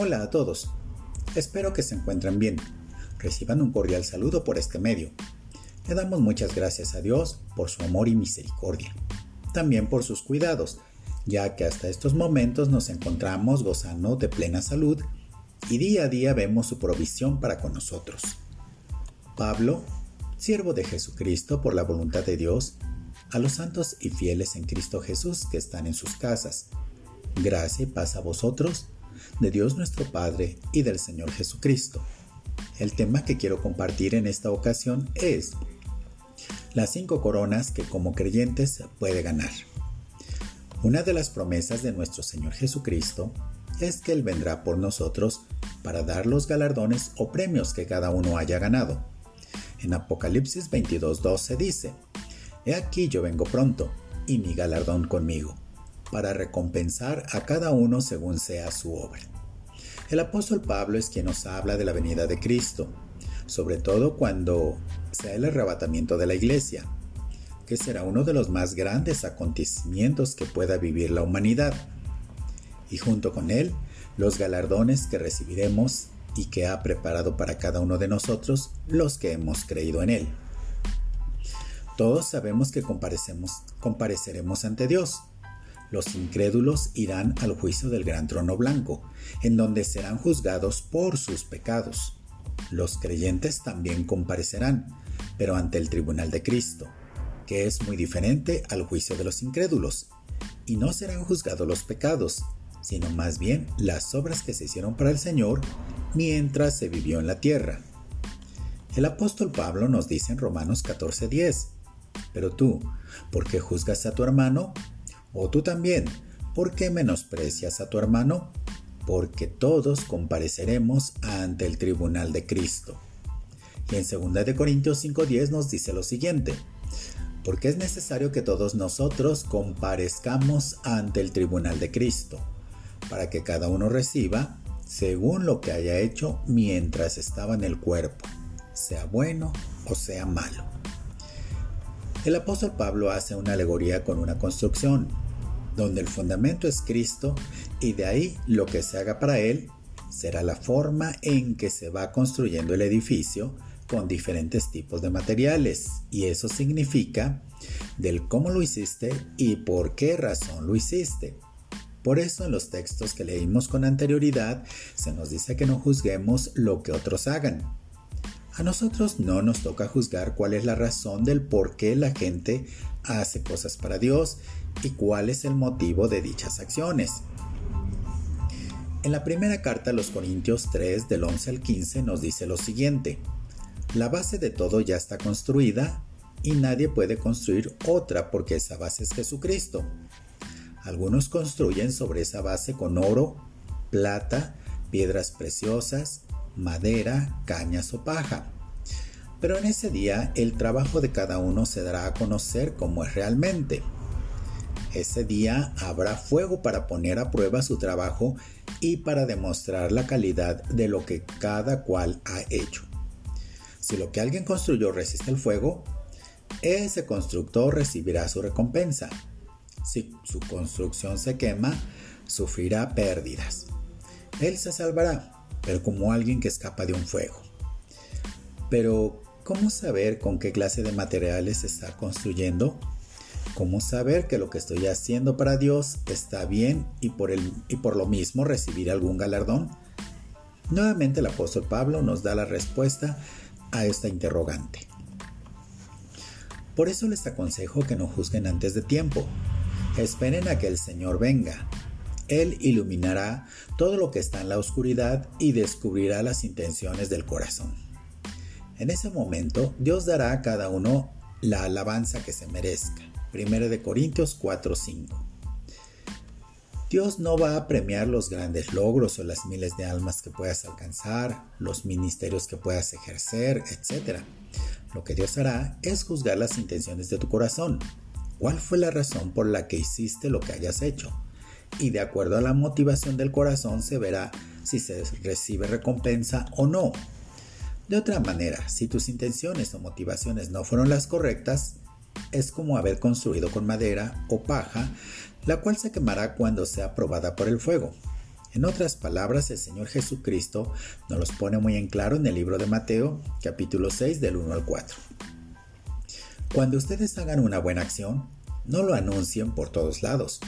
Hola a todos. Espero que se encuentren bien. Reciban un cordial saludo por este medio. Le damos muchas gracias a Dios por su amor y misericordia. También por sus cuidados, ya que hasta estos momentos nos encontramos gozando de plena salud y día a día vemos su provisión para con nosotros. Pablo, siervo de Jesucristo por la voluntad de Dios, a los santos y fieles en Cristo Jesús que están en sus casas. Gracia y paz a vosotros de Dios nuestro Padre y del Señor Jesucristo. El tema que quiero compartir en esta ocasión es las cinco coronas que como creyentes puede ganar. Una de las promesas de nuestro Señor Jesucristo es que Él vendrá por nosotros para dar los galardones o premios que cada uno haya ganado. En Apocalipsis 22.12 dice, He aquí yo vengo pronto, y mi galardón conmigo para recompensar a cada uno según sea su obra. El apóstol Pablo es quien nos habla de la venida de Cristo, sobre todo cuando sea el arrebatamiento de la iglesia, que será uno de los más grandes acontecimientos que pueda vivir la humanidad, y junto con él los galardones que recibiremos y que ha preparado para cada uno de nosotros los que hemos creído en él. Todos sabemos que compareceremos ante Dios, los incrédulos irán al juicio del gran trono blanco, en donde serán juzgados por sus pecados. Los creyentes también comparecerán, pero ante el tribunal de Cristo, que es muy diferente al juicio de los incrédulos, y no serán juzgados los pecados, sino más bien las obras que se hicieron para el Señor mientras se vivió en la tierra. El apóstol Pablo nos dice en Romanos 14:10, pero tú, ¿por qué juzgas a tu hermano? O tú también, ¿por qué menosprecias a tu hermano? Porque todos compareceremos ante el tribunal de Cristo. Y en 2 Corintios 5:10 nos dice lo siguiente, porque es necesario que todos nosotros comparezcamos ante el tribunal de Cristo, para que cada uno reciba según lo que haya hecho mientras estaba en el cuerpo, sea bueno o sea malo. El apóstol Pablo hace una alegoría con una construcción, donde el fundamento es Cristo y de ahí lo que se haga para Él será la forma en que se va construyendo el edificio con diferentes tipos de materiales y eso significa del cómo lo hiciste y por qué razón lo hiciste. Por eso en los textos que leímos con anterioridad se nos dice que no juzguemos lo que otros hagan, a nosotros no nos toca juzgar cuál es la razón del por qué la gente hace cosas para Dios y cuál es el motivo de dichas acciones. En la primera carta a los Corintios 3 del 11 al 15 nos dice lo siguiente, la base de todo ya está construida y nadie puede construir otra porque esa base es Jesucristo. Algunos construyen sobre esa base con oro, plata, piedras preciosas, madera, cañas o paja. Pero en ese día el trabajo de cada uno se dará a conocer como es realmente. Ese día habrá fuego para poner a prueba su trabajo y para demostrar la calidad de lo que cada cual ha hecho. Si lo que alguien construyó resiste el fuego, ese constructor recibirá su recompensa. Si su construcción se quema, sufrirá pérdidas. Él se salvará, pero como alguien que escapa de un fuego. Pero, ¿cómo saber con qué clase de materiales se está construyendo? ¿Cómo saber que lo que estoy haciendo para Dios está bien y por, el, y por lo mismo recibir algún galardón? Nuevamente el apóstol Pablo nos da la respuesta a esta interrogante. Por eso les aconsejo que no juzguen antes de tiempo. Esperen a que el Señor venga, él iluminará todo lo que está en la oscuridad y descubrirá las intenciones del corazón. En ese momento, Dios dará a cada uno la alabanza que se merezca. 1 de Corintios 4:5. Dios no va a premiar los grandes logros o las miles de almas que puedas alcanzar, los ministerios que puedas ejercer, etc. Lo que Dios hará es juzgar las intenciones de tu corazón. ¿Cuál fue la razón por la que hiciste lo que hayas hecho? y de acuerdo a la motivación del corazón se verá si se recibe recompensa o no. De otra manera, si tus intenciones o motivaciones no fueron las correctas, es como haber construido con madera o paja, la cual se quemará cuando sea probada por el fuego. En otras palabras, el Señor Jesucristo nos los pone muy en claro en el libro de Mateo, capítulo 6, del 1 al 4. Cuando ustedes hagan una buena acción, no lo anuncien por todos lados.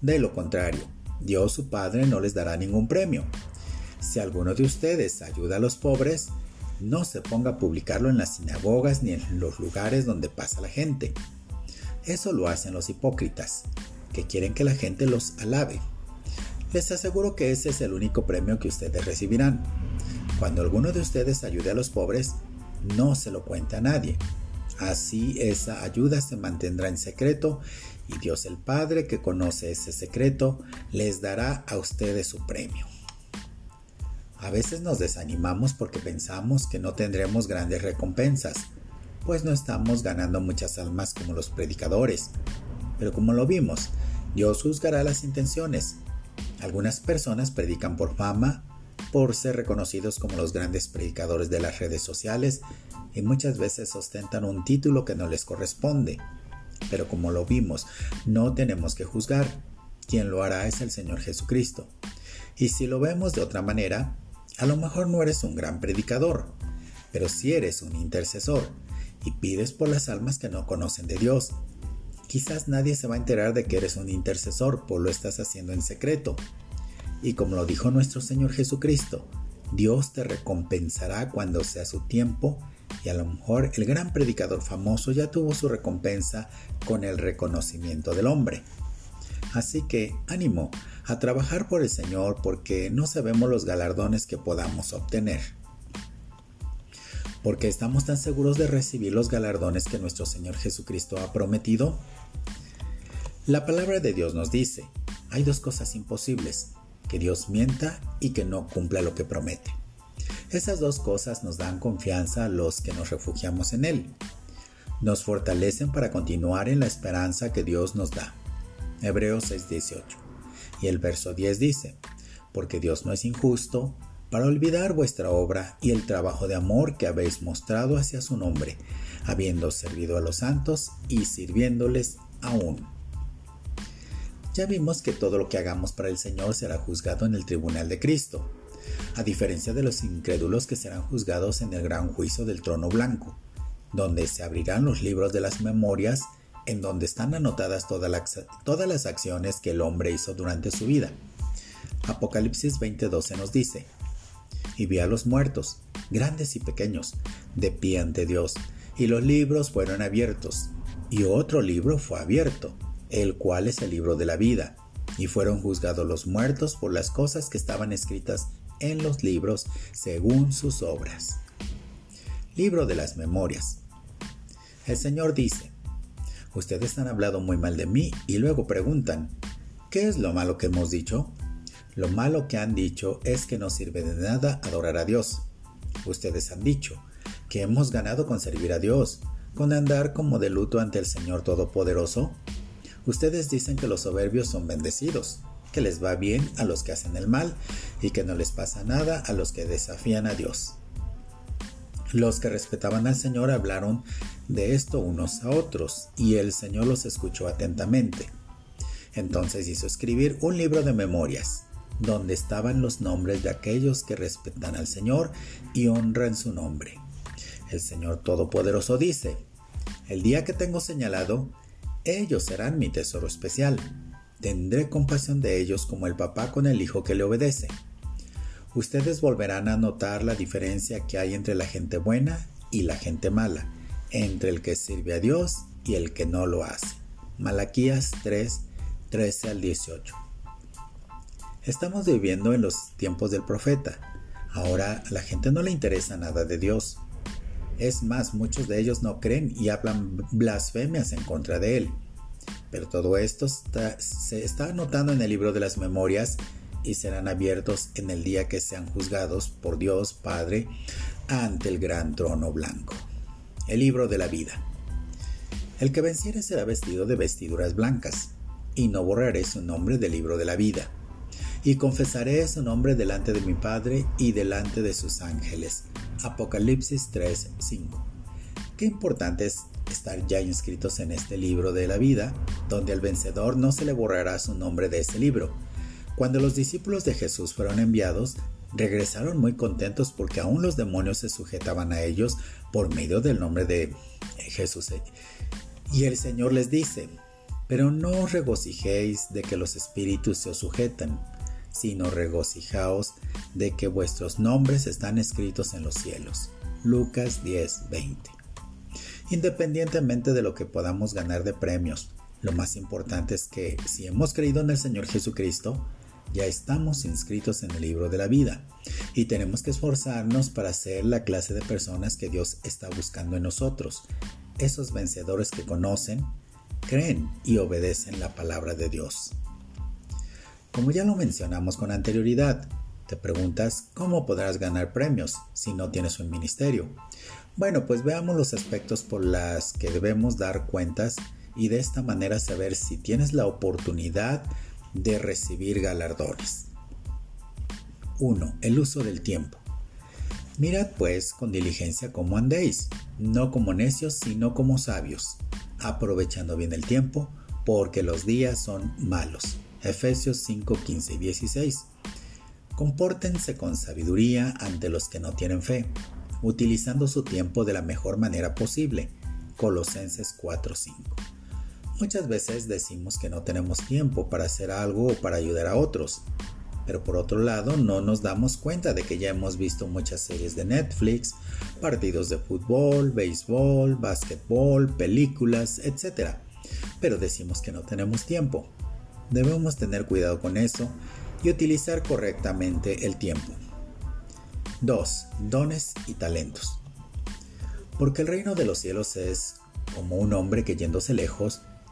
De lo contrario, Dios su Padre no les dará ningún premio. Si alguno de ustedes ayuda a los pobres, no se ponga a publicarlo en las sinagogas ni en los lugares donde pasa la gente. Eso lo hacen los hipócritas, que quieren que la gente los alabe. Les aseguro que ese es el único premio que ustedes recibirán. Cuando alguno de ustedes ayude a los pobres, no se lo cuente a nadie. Así esa ayuda se mantendrá en secreto y Dios el Padre que conoce ese secreto les dará a ustedes su premio. A veces nos desanimamos porque pensamos que no tendremos grandes recompensas, pues no estamos ganando muchas almas como los predicadores. Pero como lo vimos, Dios juzgará las intenciones algunas personas predican por fama, por ser reconocidos como los grandes predicadores de las redes sociales y muchas veces ostentan un título que no les corresponde. Pero como lo vimos, no tenemos que juzgar. Quien lo hará es el Señor Jesucristo. Y si lo vemos de otra manera, a lo mejor no eres un gran predicador, pero si eres un intercesor y pides por las almas que no conocen de Dios Quizás nadie se va a enterar de que eres un intercesor, pues lo estás haciendo en secreto. Y como lo dijo nuestro Señor Jesucristo, Dios te recompensará cuando sea su tiempo y a lo mejor el gran predicador famoso ya tuvo su recompensa con el reconocimiento del hombre. Así que ánimo a trabajar por el Señor porque no sabemos los galardones que podamos obtener. Porque estamos tan seguros de recibir los galardones que nuestro Señor Jesucristo ha prometido la palabra de Dios nos dice, hay dos cosas imposibles, que Dios mienta y que no cumpla lo que promete. Esas dos cosas nos dan confianza a los que nos refugiamos en Él. Nos fortalecen para continuar en la esperanza que Dios nos da. Hebreos 6:18. Y el verso 10 dice, porque Dios no es injusto para olvidar vuestra obra y el trabajo de amor que habéis mostrado hacia su nombre, habiendo servido a los santos y sirviéndoles aún. Ya vimos que todo lo que hagamos para el Señor será juzgado en el tribunal de Cristo, a diferencia de los incrédulos que serán juzgados en el gran juicio del trono blanco, donde se abrirán los libros de las memorias en donde están anotadas todas las, acciones que el hombre hizo durante su vida. Apocalipsis 20:12 nos dice, y vi a los muertos, grandes y pequeños, de pie ante Dios, y los libros fueron abiertos, y otro libro fue abierto el cual es el libro de la vida, y fueron juzgados los muertos por las cosas que estaban escritas en los libros según sus obras. Libro de las Memorias. El Señor dice, Ustedes han hablado muy mal de mí y luego preguntan, ¿qué es lo malo que hemos dicho? Lo malo que han dicho es que no sirve de nada adorar a Dios. Ustedes han dicho que hemos ganado con servir a Dios, con andar como de luto ante el Señor Todopoderoso Ustedes dicen que los soberbios son bendecidos, que les va bien a los que hacen el mal y que no les pasa nada a los que desafían a Dios. Los que respetaban al Señor hablaron de esto unos a otros y el Señor los escuchó atentamente. Entonces hizo escribir un libro de memorias, donde estaban los nombres de aquellos que respetan al Señor y honran su nombre. El Señor Todopoderoso dice, el día que tengo señalado, ellos serán mi tesoro especial. Tendré compasión de ellos como el papá con el hijo que le obedece. Ustedes volverán a notar la diferencia que hay entre la gente buena y la gente mala, entre el que sirve a Dios y el que no lo hace. Malaquías 3, 13 al 18. Estamos viviendo en los tiempos del profeta. Ahora a la gente no le interesa nada de Dios. Es más, muchos de ellos no creen y hablan blasfemias en contra de él. Pero todo esto se está anotando en el libro de las memorias y serán abiertos en el día que sean juzgados por Dios Padre ante el gran trono blanco. El libro de la vida. El que venciere será vestido de vestiduras blancas, y no borraré su nombre del libro de la vida. Y confesaré su nombre delante de mi Padre y delante de sus ángeles Apocalipsis 3:5. Qué importante es estar ya inscritos en este libro de la vida, donde al vencedor no se le borrará su nombre de ese libro, Cuando los discípulos de Jesús fueron enviados, regresaron muy contentos porque aún los demonios se sujetaban a ellos por medio del nombre de Jesús. Y el Señor les dice, pero no os regocijéis de que los espíritus se os sujetan, sino regocijaos de que vuestros nombres están escritos en los cielos. Lucas 10, 20. Independientemente de lo que podamos ganar de premios, lo más importante es que si hemos creído en el Señor Jesucristo, ya estamos inscritos en el libro de la vida y tenemos que esforzarnos para ser la clase de personas que Dios está buscando en nosotros, esos vencedores que conocen, creen y obedecen la palabra de Dios. Como ya lo mencionamos con anterioridad, te preguntas cómo podrás ganar premios si no tienes un ministerio. Bueno, pues veamos los aspectos por las que debemos dar cuentas y de esta manera saber si tienes la oportunidad de recibir galardones. 1. El uso del tiempo. Mirad pues con diligencia cómo andéis, no como necios, sino como sabios, aprovechando bien el tiempo, porque los días son malos. Efesios 5, 15 y 16. Compórtense con sabiduría ante los que no tienen fe, utilizando su tiempo de la mejor manera posible. Colosenses 4, 5. Muchas veces decimos que no tenemos tiempo para hacer algo o para ayudar a otros, pero por otro lado no nos damos cuenta de que ya hemos visto muchas series de Netflix, partidos de fútbol, béisbol, básquetbol, películas, etc. Pero decimos que no tenemos tiempo. Debemos tener cuidado con eso y utilizar correctamente el tiempo. 2. Dones y talentos. Porque el reino de los cielos es como un hombre que yéndose lejos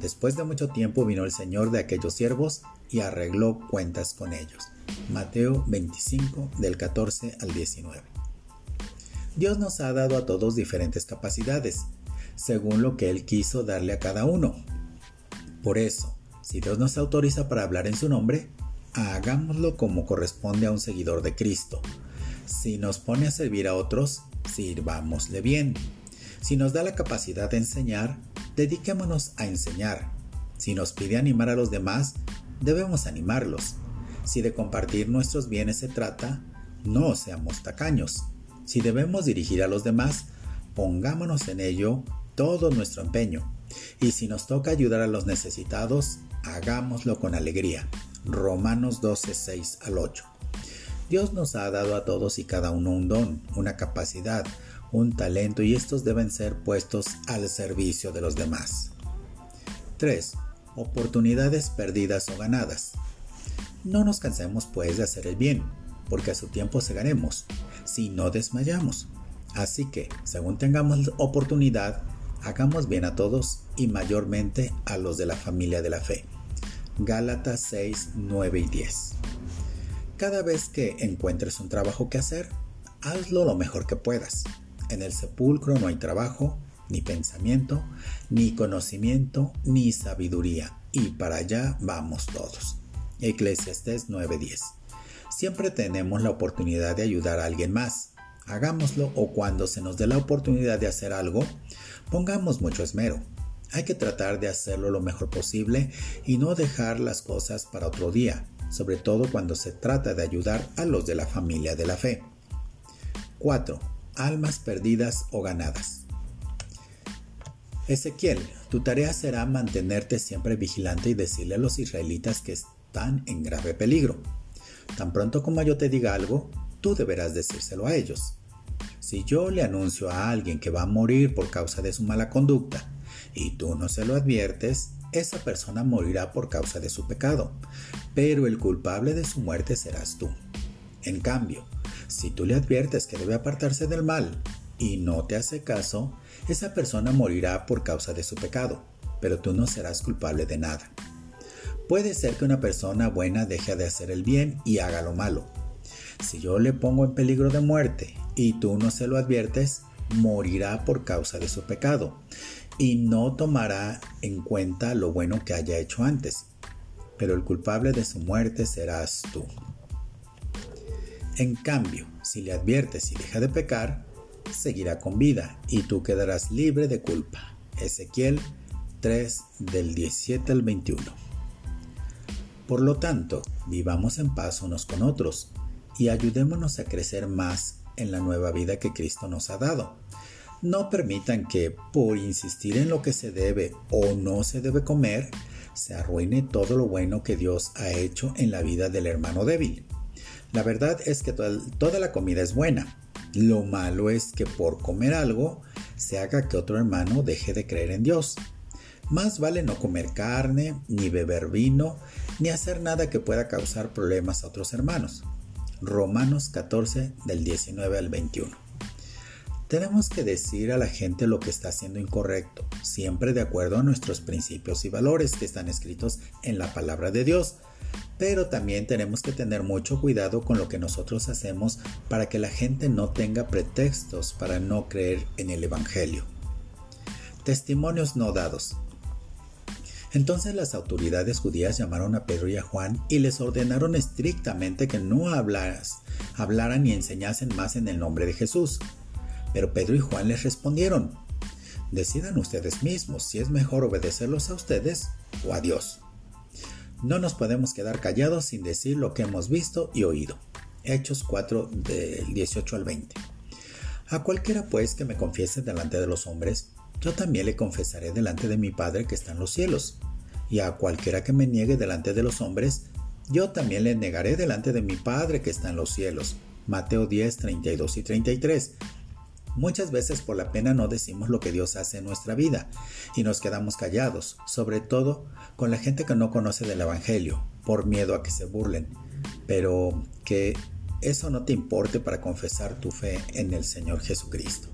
Después de mucho tiempo vino el señor de aquellos siervos y arregló cuentas con ellos. Mateo 25 del 14 al 19. Dios nos ha dado a todos diferentes capacidades, según lo que Él quiso darle a cada uno. Por eso, si Dios nos autoriza para hablar en su nombre, hagámoslo como corresponde a un seguidor de Cristo. Si nos pone a servir a otros, sirvámosle bien. Si nos da la capacidad de enseñar, dediquémonos a enseñar. Si nos pide animar a los demás, debemos animarlos. Si de compartir nuestros bienes se trata, no seamos tacaños. Si debemos dirigir a los demás, pongámonos en ello todo nuestro empeño. Y si nos toca ayudar a los necesitados, hagámoslo con alegría. Romanos 12, 6 al 8. Dios nos ha dado a todos y cada uno un don, una capacidad, un talento y estos deben ser puestos al servicio de los demás. 3 oportunidades perdidas o ganadas. No nos cansemos pues de hacer el bien, porque a su tiempo se ganemos, si no desmayamos. Así que, según tengamos oportunidad, hagamos bien a todos y mayormente a los de la familia de la fe. Gálatas 6, 9 y 10. Cada vez que encuentres un trabajo que hacer, hazlo lo mejor que puedas. En el sepulcro no hay trabajo, ni pensamiento, ni conocimiento, ni sabiduría, y para allá vamos todos. Eclesiastes 9:10. Siempre tenemos la oportunidad de ayudar a alguien más. Hagámoslo o cuando se nos dé la oportunidad de hacer algo, pongamos mucho esmero. Hay que tratar de hacerlo lo mejor posible y no dejar las cosas para otro día, sobre todo cuando se trata de ayudar a los de la familia de la fe. 4. Almas perdidas o ganadas. Ezequiel, tu tarea será mantenerte siempre vigilante y decirle a los israelitas que están en grave peligro. Tan pronto como yo te diga algo, tú deberás decírselo a ellos. Si yo le anuncio a alguien que va a morir por causa de su mala conducta y tú no se lo adviertes, esa persona morirá por causa de su pecado, pero el culpable de su muerte serás tú. En cambio, si tú le adviertes que debe apartarse del mal y no te hace caso, esa persona morirá por causa de su pecado, pero tú no serás culpable de nada. Puede ser que una persona buena deje de hacer el bien y haga lo malo. Si yo le pongo en peligro de muerte y tú no se lo adviertes, morirá por causa de su pecado, y no tomará en cuenta lo bueno que haya hecho antes, pero el culpable de su muerte serás tú. En cambio, si le adviertes y deja de pecar, seguirá con vida y tú quedarás libre de culpa. Ezequiel 3 del 17 al 21. Por lo tanto, vivamos en paz unos con otros y ayudémonos a crecer más en la nueva vida que Cristo nos ha dado. No permitan que, por insistir en lo que se debe o no se debe comer, se arruine todo lo bueno que Dios ha hecho en la vida del hermano débil. La verdad es que toda la comida es buena. Lo malo es que por comer algo se haga que otro hermano deje de creer en Dios. Más vale no comer carne, ni beber vino, ni hacer nada que pueda causar problemas a otros hermanos. Romanos 14 del 19 al 21. Tenemos que decir a la gente lo que está haciendo incorrecto, siempre de acuerdo a nuestros principios y valores que están escritos en la palabra de Dios. Pero también tenemos que tener mucho cuidado con lo que nosotros hacemos para que la gente no tenga pretextos para no creer en el Evangelio. Testimonios no dados. Entonces las autoridades judías llamaron a Pedro y a Juan y les ordenaron estrictamente que no hablaran ni enseñasen más en el nombre de Jesús. Pero Pedro y Juan les respondieron, decidan ustedes mismos si es mejor obedecerlos a ustedes o a Dios. No nos podemos quedar callados sin decir lo que hemos visto y oído. Hechos 4 del 18 al 20. A cualquiera pues que me confiese delante de los hombres, yo también le confesaré delante de mi Padre que está en los cielos. Y a cualquiera que me niegue delante de los hombres, yo también le negaré delante de mi Padre que está en los cielos. Mateo 10, 32 y 33. Muchas veces por la pena no decimos lo que Dios hace en nuestra vida y nos quedamos callados, sobre todo con la gente que no conoce del Evangelio, por miedo a que se burlen. Pero que eso no te importe para confesar tu fe en el Señor Jesucristo.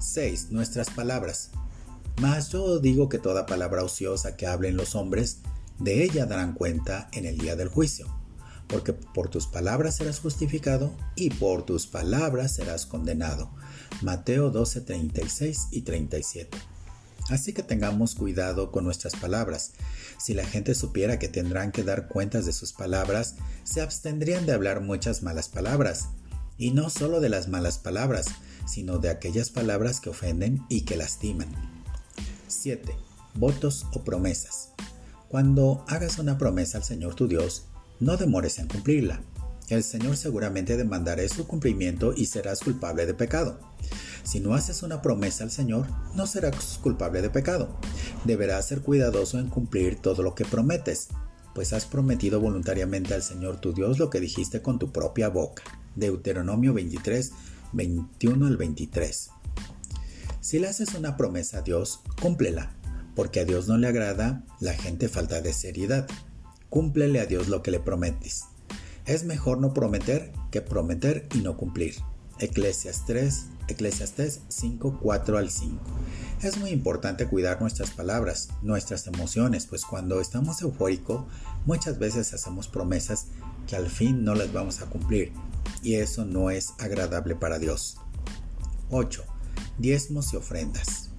6. Nuestras palabras. Mas yo digo que toda palabra ociosa que hablen los hombres, de ella darán cuenta en el día del juicio. Porque por tus palabras serás justificado y por tus palabras serás condenado. Mateo 12, 36 y 37. Así que tengamos cuidado con nuestras palabras. Si la gente supiera que tendrán que dar cuentas de sus palabras, se abstendrían de hablar muchas malas palabras. Y no solo de las malas palabras, sino de aquellas palabras que ofenden y que lastiman. 7. Votos o promesas. Cuando hagas una promesa al Señor tu Dios, no demores en cumplirla. El Señor seguramente demandará su cumplimiento y serás culpable de pecado. Si no haces una promesa al Señor, no serás culpable de pecado. Deberás ser cuidadoso en cumplir todo lo que prometes, pues has prometido voluntariamente al Señor tu Dios lo que dijiste con tu propia boca. Deuteronomio 23, 21 al 23. Si le haces una promesa a Dios, cúmplela, porque a Dios no le agrada la gente falta de seriedad. Cúmplele a Dios lo que le prometes. Es mejor no prometer que prometer y no cumplir. Eclesias 3, Eclesiastes 5, 4 al 5. Es muy importante cuidar nuestras palabras, nuestras emociones, pues cuando estamos eufóricos muchas veces hacemos promesas que al fin no las vamos a cumplir y eso no es agradable para Dios. 8. Diezmos y ofrendas.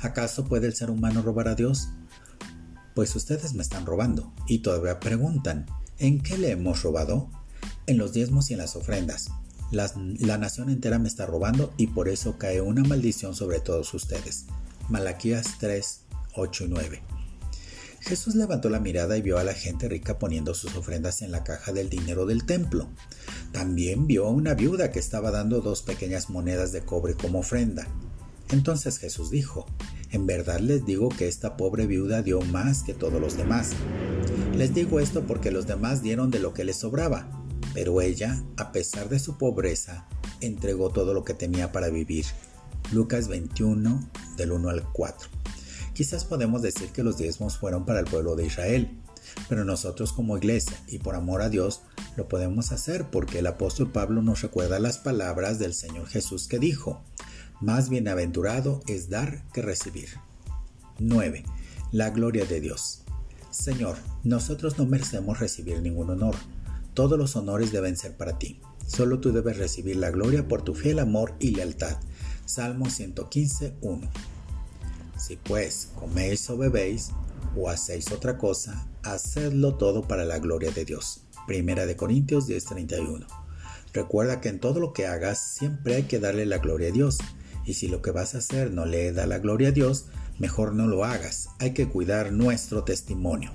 ¿Acaso puede el ser humano robar a Dios? Pues ustedes me están robando y todavía preguntan, ¿en qué le hemos robado? En los diezmos y en las ofrendas. La, nación entera me está robando y por eso cae una maldición sobre todos ustedes. Malaquías 3, 8 y 9. Jesús levantó la mirada y vio a la gente rica poniendo sus ofrendas en la caja del dinero del templo. También vio a una viuda que estaba dando dos pequeñas monedas de cobre como ofrenda. Entonces Jesús dijo, En verdad les digo que esta pobre viuda dio más que todos los demás. Les digo esto porque los demás dieron de lo que les sobraba, pero ella, a pesar de su pobreza, entregó todo lo que tenía para vivir. Lucas 21, del 1 al 4. Quizás podemos decir que los diezmos fueron para el pueblo de Israel, pero nosotros como iglesia y por amor a Dios lo podemos hacer porque el apóstol Pablo nos recuerda las palabras del Señor Jesús que dijo, más bienaventurado es dar que recibir. 9. La gloria de Dios. Señor, nosotros no merecemos recibir ningún honor. Todos los honores deben ser para ti. Solo tú debes recibir la gloria por tu fiel amor y lealtad. Salmo 115, 1. Si pues coméis o bebéis o hacéis otra cosa, hacedlo todo para la gloria de Dios. Primera de Corintios 10:31. Recuerda que en todo lo que hagas siempre hay que darle la gloria a Dios. Y si lo que vas a hacer no le da la gloria a Dios, mejor no lo hagas. Hay que cuidar nuestro testimonio.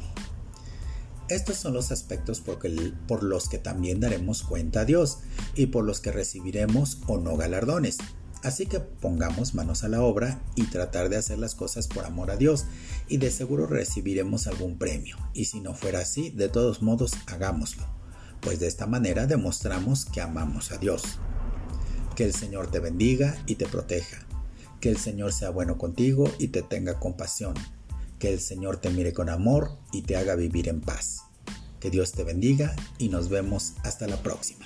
Estos son los aspectos por, los que también daremos cuenta a Dios y por los que recibiremos o no galardones. Así que pongamos manos a la obra y tratar de hacer las cosas por amor a Dios y de seguro recibiremos algún premio. Y si no fuera así, de todos modos hagámoslo, pues de esta manera demostramos que amamos a Dios. Que el Señor te bendiga y te proteja. Que el Señor sea bueno contigo y te tenga compasión. Que el Señor te mire con amor y te haga vivir en paz. Que Dios te bendiga y nos vemos hasta la próxima.